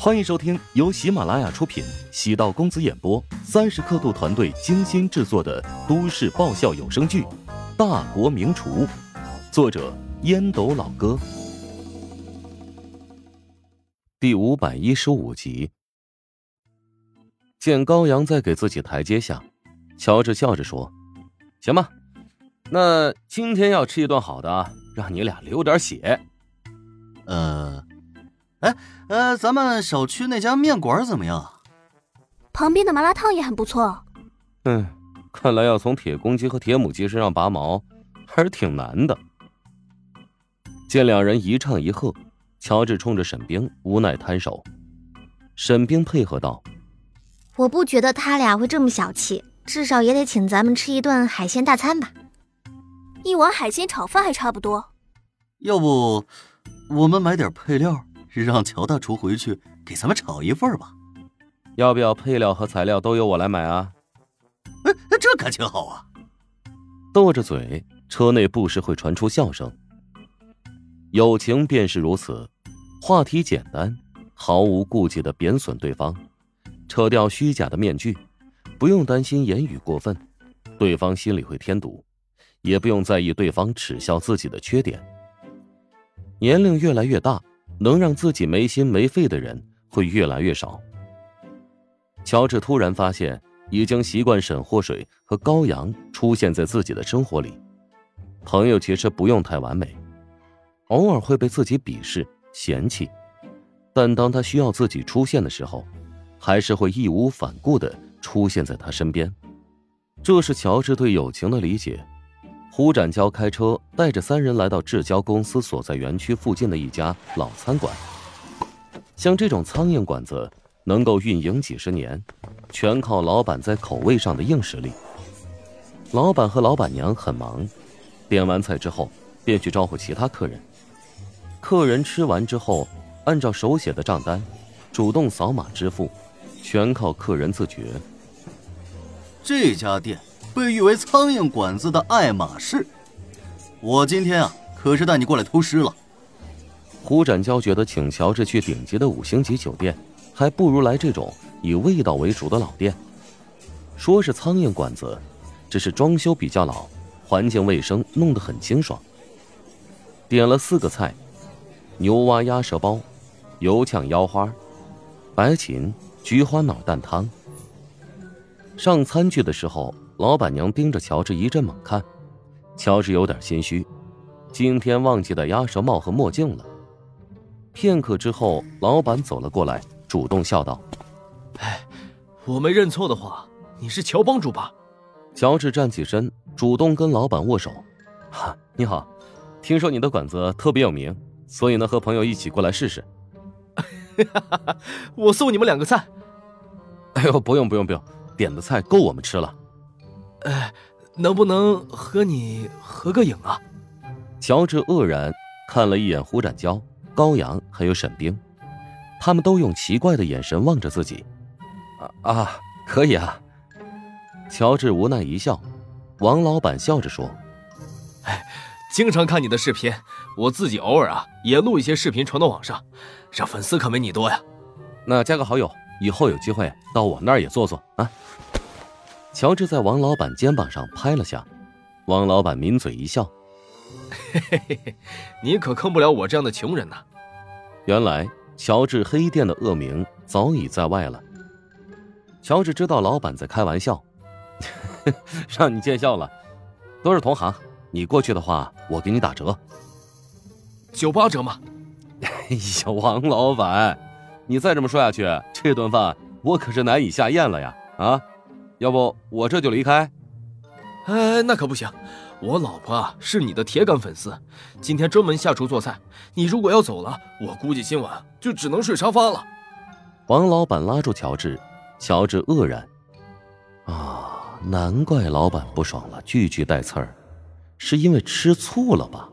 欢迎收听由喜马拉雅出品、喜道公子演播、三十刻度团队精心制作的都市爆笑有声剧《大国名厨》，作者烟斗老哥，第五百一十五集。见高阳在给自己台阶下，乔治笑着说：“行吧，那今天要吃一顿好的，让你俩流点血。”呃。哎，呃，咱们小区那家面馆怎么样？旁边的麻辣烫也很不错。嗯，看来要从铁公鸡和铁母鸡身上拔毛，还是挺难的。见两人一唱一和，乔治冲着沈冰无奈摊手。沈冰配合道：“我不觉得他俩会这么小气，至少也得请咱们吃一顿海鲜大餐吧。一碗海鲜炒饭还差不多。要不，我们买点配料。”让乔大厨回去给咱们炒一份吧。要不要配料和材料都由我来买啊？哎，这感情好啊！斗着嘴，车内不时会传出笑声。友情便是如此，话题简单，毫无顾忌的贬损对方，扯掉虚假的面具，不用担心言语过分，对方心里会添堵，也不用在意对方耻笑自己的缺点。年龄越来越大。能让自己没心没肺的人会越来越少。乔治突然发现，已经习惯沈祸水和高阳出现在自己的生活里。朋友其实不用太完美，偶尔会被自己鄙视嫌弃，但当他需要自己出现的时候，还是会义无反顾的出现在他身边。这是乔治对友情的理解。胡展娇开车带着三人来到志交公司所在园区附近的一家老餐馆。像这种苍蝇馆子能够运营几十年，全靠老板在口味上的硬实力。老板和老板娘很忙，点完菜之后便去招呼其他客人。客人吃完之后，按照手写的账单，主动扫码支付，全靠客人自觉。这家店。被誉为“苍蝇馆子”的爱马仕，我今天啊可是带你过来偷师了。胡展娇觉得请乔治去顶级的五星级酒店，还不如来这种以味道为主的老店。说是苍蝇馆子，只是装修比较老，环境卫生弄得很清爽。点了四个菜：牛蛙鸭舌包、油炝腰花、白芹菊花脑蛋汤。上餐具的时候。老板娘盯着乔治一阵猛看，乔治有点心虚，今天忘记带鸭舌帽和墨镜了。片刻之后，老板走了过来，主动笑道：“哎，我没认错的话，你是乔帮主吧？”乔治站起身，主动跟老板握手：“哈，你好，听说你的馆子特别有名，所以呢，和朋友一起过来试试。”我送你们两个菜。哎呦，不用不用不用，点的菜够我们吃了。哎，能不能和你合个影啊？乔治愕然看了一眼胡展娇、高阳还有沈冰，他们都用奇怪的眼神望着自己。啊啊，可以啊！乔治无奈一笑。王老板笑着说：“哎，经常看你的视频，我自己偶尔啊也录一些视频传到网上，这粉丝可没你多呀。那加个好友，以后有机会到我那儿也坐坐啊。”乔治在王老板肩膀上拍了下，王老板抿嘴一笑：“嘿嘿嘿嘿，你可坑不了我这样的穷人呐。”原来乔治黑店的恶名早已在外了。乔治知道老板在开玩笑，让你见笑了，都是同行，你过去的话，我给你打折，九八折吗？哎呀，王老板，你再这么说下去，这顿饭我可是难以下咽了呀！啊！要不我这就离开？哎，那可不行，我老婆啊是你的铁杆粉丝，今天专门下厨做菜。你如果要走了，我估计今晚就只能睡沙发了。王老板拉住乔治，乔治愕然。啊，难怪老板不爽了，句句带刺儿，是因为吃醋了吧？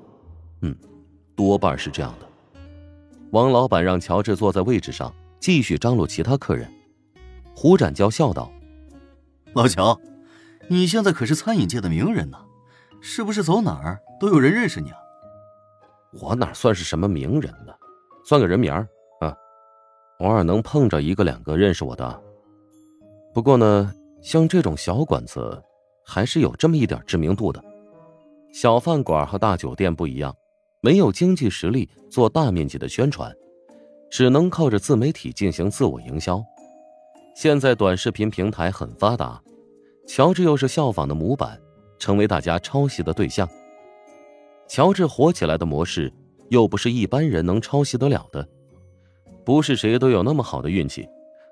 嗯，多半是这样的。王老板让乔治坐在位置上，继续张罗其他客人。胡展娇笑道。老乔，你现在可是餐饮界的名人呢，是不是走哪儿都有人认识你啊？我哪算是什么名人呢，算个人名儿啊。偶尔能碰着一个两个认识我的。不过呢，像这种小馆子，还是有这么一点知名度的。小饭馆和大酒店不一样，没有经济实力做大面积的宣传，只能靠着自媒体进行自我营销。现在短视频平台很发达，乔治又是效仿的模板，成为大家抄袭的对象。乔治火起来的模式，又不是一般人能抄袭得了的，不是谁都有那么好的运气，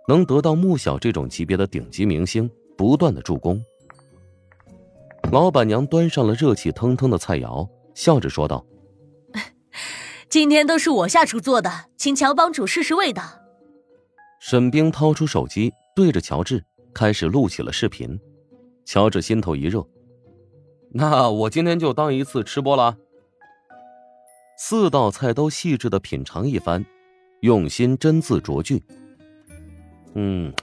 能得到穆小这种级别的顶级明星不断的助攻。老板娘端上了热气腾腾的菜肴，笑着说道：“今天都是我下厨做的，请乔帮主试试味道。”沈冰掏出手机，对着乔治开始录起了视频。乔治心头一热，那我今天就当一次吃播了。四道菜都细致的品尝一番，用心斟字酌句。嗯，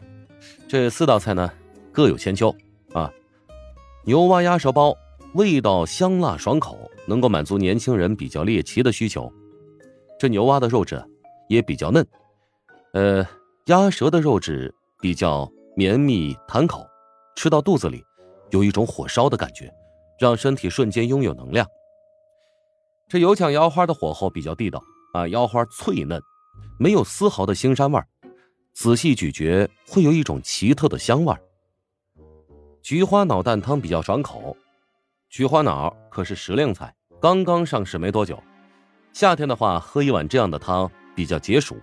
这四道菜呢各有千秋啊。牛蛙鸭舌包味道香辣爽口，能够满足年轻人比较猎奇的需求。这牛蛙的肉质也比较嫩，呃。鸭舌的肉质比较绵密弹口，吃到肚子里有一种火烧的感觉，让身体瞬间拥有能量。这油抢腰花的火候比较地道啊，腰花脆嫩，没有丝毫的腥膻味仔细咀嚼会有一种奇特的香味菊花脑蛋汤比较爽口，菊花脑可是时令菜，刚刚上市没多久，夏天的话喝一碗这样的汤比较解暑，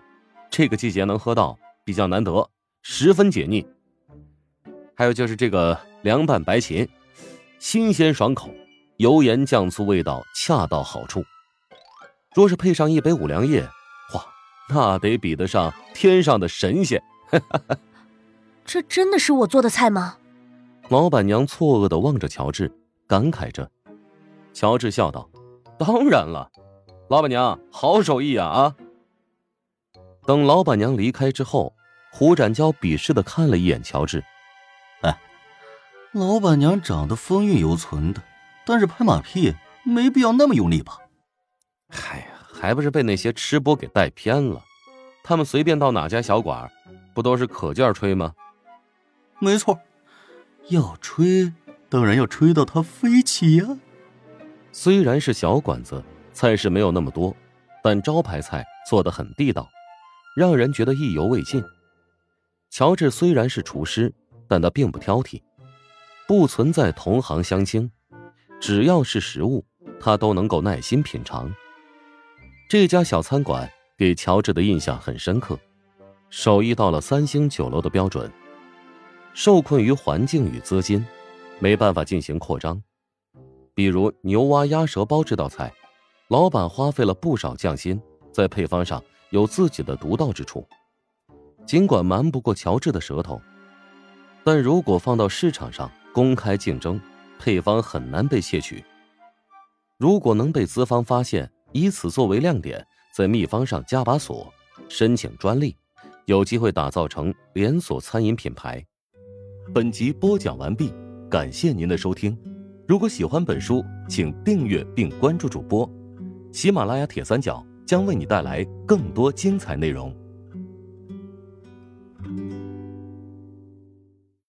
这个季节能喝到。比较难得，十分解腻。还有就是这个凉拌白芹，新鲜爽口，油盐酱醋味道恰到好处。若是配上一杯五粮液，哇，那得比得上天上的神仙。这真的是我做的菜吗？老板娘错愕的望着乔治，感慨着。乔治笑道：“当然了，老板娘好手艺啊啊！”等老板娘离开之后。胡展娇鄙视的看了一眼乔治，哎，老板娘长得风韵犹存的，但是拍马屁没必要那么用力吧？嗨呀，还不是被那些吃播给带偏了？他们随便到哪家小馆，不都是可劲儿吹吗？没错，要吹当然要吹到他飞起呀！虽然是小馆子，菜式没有那么多，但招牌菜做的很地道，让人觉得意犹未尽。乔治虽然是厨师，但他并不挑剔，不存在同行相轻，只要是食物，他都能够耐心品尝。这家小餐馆给乔治的印象很深刻，手艺到了三星酒楼的标准。受困于环境与资金，没办法进行扩张。比如牛蛙鸭舌包这道菜，老板花费了不少匠心，在配方上有自己的独到之处。尽管瞒不过乔治的舌头，但如果放到市场上公开竞争，配方很难被窃取。如果能被资方发现，以此作为亮点，在秘方上加把锁，申请专利，有机会打造成连锁餐饮品牌。本集播讲完毕，感谢您的收听。如果喜欢本书，请订阅并关注主播。喜马拉雅铁三角将为你带来更多精彩内容。